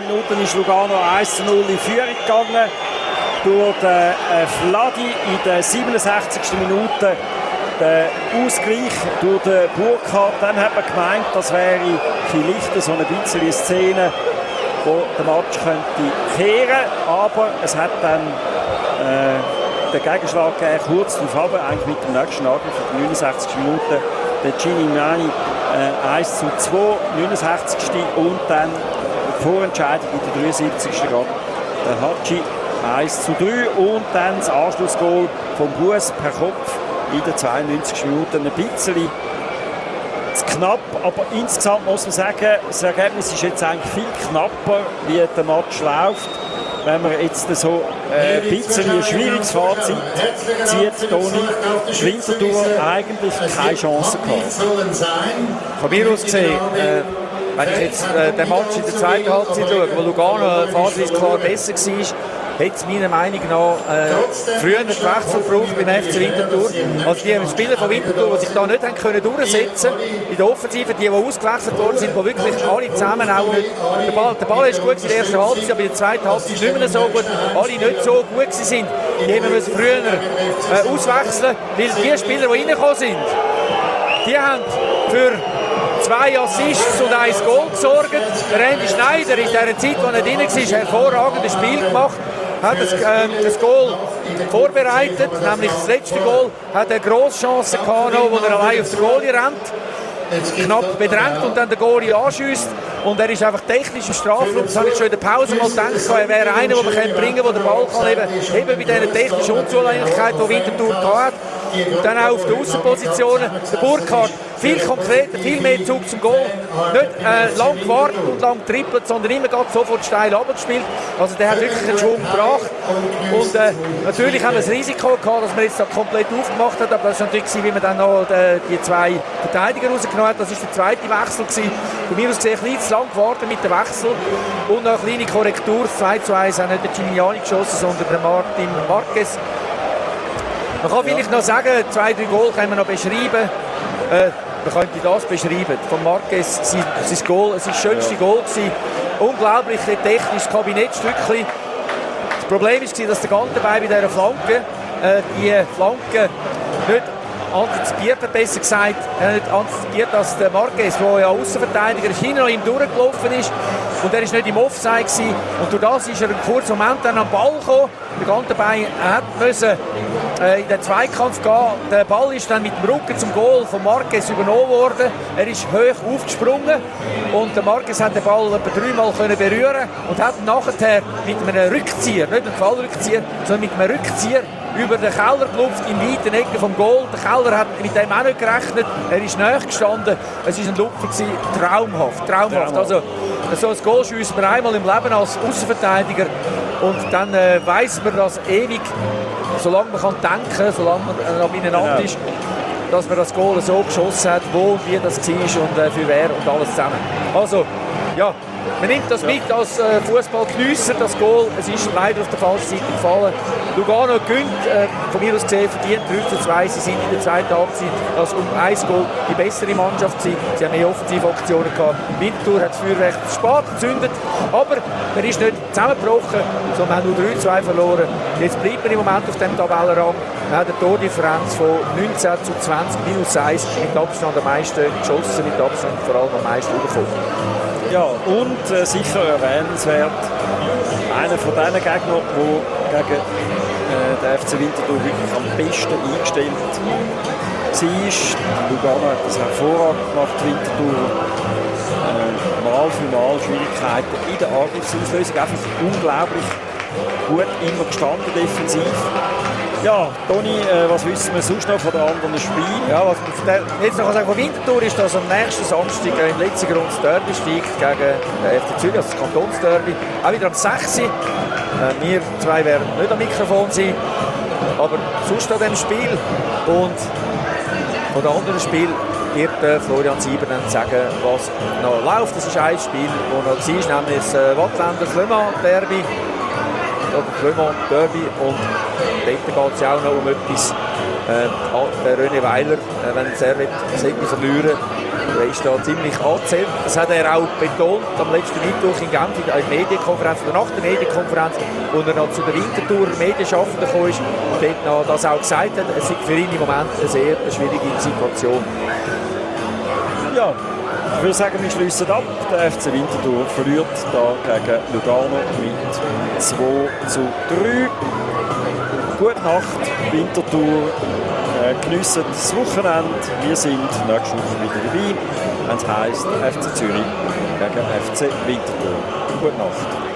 Minuten ist Lugano 1 zu 0 in Führung gegangen. Durch den äh, Fladi in der 67. Minute der Ausgleich durch den Burkhardt. Dann hat man gemeint, das wäre vielleicht so ein bisschen eine Szene, wo der Match könnte kehren Aber es hat dann äh, den Gegenschlag gegeben, kurz darauf, eigentlich mit dem nächsten Angriff in der 69. Minute. Der Gini Mani äh, 1 zu 2, 69. und dann Vorentscheidung in der 73. Grad. Der Hatschi 1 zu 3 und dann das Anschlussgoal vom Bus per Kopf in der 92. Minute. Ein bisschen zu knapp, aber insgesamt muss man sagen, das Ergebnis ist jetzt eigentlich viel knapper, wie der Match läuft. Wenn man jetzt so äh, ein bisschen ein schwieriges Fazit zieht, Toni, Winterthur eigentlich keine Chance gehabt. Von mir aus gesehen, äh, wenn ich jetzt äh, den Match in der zweiten Halbzeit schaue, wo Lugano phasenweise klar besser war, hätte es meiner Meinung nach äh, früher einen Wechsel gebraucht beim FC Winterthur. Also die Spieler von Winterthur, die sich da nicht haben können durchsetzen in der Offensive, die, die ausgewechselt worden sind, die wirklich alle zusammen auch nicht... Der Ball, der Ball ist gut in der ersten Halbzeit, aber in der zweiten Halbzeit nicht mehr so gut. Alle nicht so gut sind. Die haben wir früher äh, auswechseln, weil die Spieler, die reingekommen sind, die haben für zwei Assists und ein Goal gesorgt. Der Randy Schneider in der Zeit, als er drin war, ein hervorragendes Spiel gemacht hat das, äh, das Goal vorbereitet, nämlich das letzte Goal, hat er grosse Chancen gehabt, wo er allein auf den Goalie rennt, knapp bedrängt und dann der Goalie anschießt und er ist einfach technisch im Strafraum. Das habe ich schon in der Pause mal gedacht, er wäre einer, den man bringen kann, der den Ball kann, eben, eben bei dieser technischen Unzulänglichkeit, die Winterthur hat. Und dann auch auf den Außenpositionen. Der Burkhardt viel konkreter, viel mehr Zug zum Goal. Nicht äh, lang gewartet und lang trippelt, sondern immer sofort steil abgespielt. Also der hat wirklich einen Schwung gebracht. Und äh, natürlich haben wir das Risiko gehabt, dass man jetzt da komplett aufgemacht hat. Aber das war natürlich, wie man dann noch die, äh, die zwei Verteidiger rausgenommen hat. Das war der zweite Wechsel. Gewesen. Von mir aus gesehen, ein zu lang gewartet mit dem Wechsel. Und noch eine kleine Korrektur. 2 zu 1 hat nicht der Gimignani geschossen, sondern der Martin Marquez. Man kann vielleicht noch sagen, zwei, drei Goal können wir noch beschreiben. Äh, man könnte das beschreiben. Von Marquez, sein, sein Goal, das schönste ja. Goal. Gewesen. Unglaublich technisches Kabinettstückchen. Das Problem war, dass der Gantenbein bei dieser Flanke, äh, die Flanke nicht antizipiert hat, besser gesagt, er hat nicht antizipiert, dass der Marquez, der ja Außenverteidiger ist, hinter ihm durchgelaufen ist und er ist nicht im Offside gewesen. und durch das ist er einen kurzen Moment dann am Ball gekommen. Der Gantenbein hat müssen äh, in den Zweikampf gehen. Der Ball ist dann mit dem Rücken zum Goal von Marquez übernommen worden. Er ist hoch aufgesprungen und der Marquez hat den Ball etwa dreimal können berühren und hat nachher mit einem Rückzieher, nicht einem Fallrückzieher, sondern mit einem Rückzieher über den Keller gelupft in weiten Ecken vom Goal. Der Keller hat mit dem auch nicht gerechnet. Er ist näher gestanden. Es war ein Lupfer, traumhaft, traumhaft. Also, so ein Goal schießt man einmal im Leben als Außenverteidiger und dann äh, weiß man das ewig, solange man kann denken, solange man äh, noch beieinander genau. ist, dass man das Goal so geschossen hat, wo und wie das war und äh, für wer und alles zusammen. Also, ja, man nimmt das mit als äh, Fußballgenüsser, das Goal. Es ist leider auf der falschen Seite gefallen. Lugano gönnt, äh, von mir aus gesehen, verdient 3 zu 2. Sie sind in der zweiten Halbzeit als um ein Goal die bessere Mannschaft gewesen. Sie haben mehr Offensivaktionen gehabt. Winterthur hat das Feuerwerk spät gezündet, aber man ist nicht zusammengebrochen, sondern hat nur 3 2 verloren. Jetzt bleibt man im Moment auf dem Tabellenrang. Man hat eine Tordifferenz von 19 zu 20 minus 1 mit Abstand am meisten geschossen, mit Abstand vor allem am meisten bekommen. Ja, und äh, sicher erwähnenswert, einer von diesen Gegnern, der gegen äh, den FC Winterthur wirklich am besten eingestellt war. Lugano hat das hervorragend gemacht, Winterthur. Äh, mal für mal Schwierigkeiten in der Angriffsauslösung. Einfach unglaublich gut immer gestanden defensiv. Ja, Toni, äh, was wissen wir sonst noch von den anderen Spielen? Ja, was man jetzt noch sagen von Winterthur ist, dass am nächsten Samstag äh, im letzten Grund das Derby steigt gegen den FC Zürich, also das Kantonsderby. Auch wieder am 6. Äh, wir zwei werden nicht am Mikrofon sein, aber sonst an diesem Spiel und von den anderen Spielen wird äh, Florian Sieber dann sagen, was noch läuft. Das ist ein Spiel, das noch war, nämlich das äh, Wattländer Flöma Derby oder Clement Derby und dort geht es ja auch noch um etwas Äh, der René Weiler, äh, wenn er sollte verlieren er ist da ziemlich angezählt. Das hat er auch betont am letzten Mittwoch in Genf in der Medienkonferenz oder nach der Medienkonferenz, wo er noch zu der Wintertour Medienschaffenden gekommen ist und dort noch das auch gesagt hat. Es ist für ihn im Moment eine sehr schwierige Situation. Ja, ich würde sagen, wir schließen ab. Der FC Winterthur verliert da gegen Lugano mit 2 zu 3. Gute Nacht, Winterthur. Äh, geniessen das Wochenende. Wir sind nächste Woche wieder dabei, wenn es heisst FC Zürich gegen FC Winterthur. Gute Nacht.